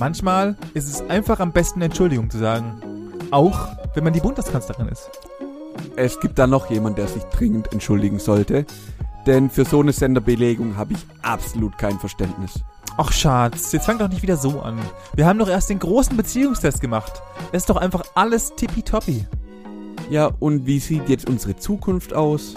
Manchmal ist es einfach am besten, Entschuldigung zu sagen. Auch wenn man die Bundeskanzlerin ist. Es gibt da noch jemand, der sich dringend entschuldigen sollte. Denn für so eine Senderbelegung habe ich absolut kein Verständnis. Ach Schatz, jetzt fang doch nicht wieder so an. Wir haben doch erst den großen Beziehungstest gemacht. Es ist doch einfach alles tippitoppi. Ja, und wie sieht jetzt unsere Zukunft aus?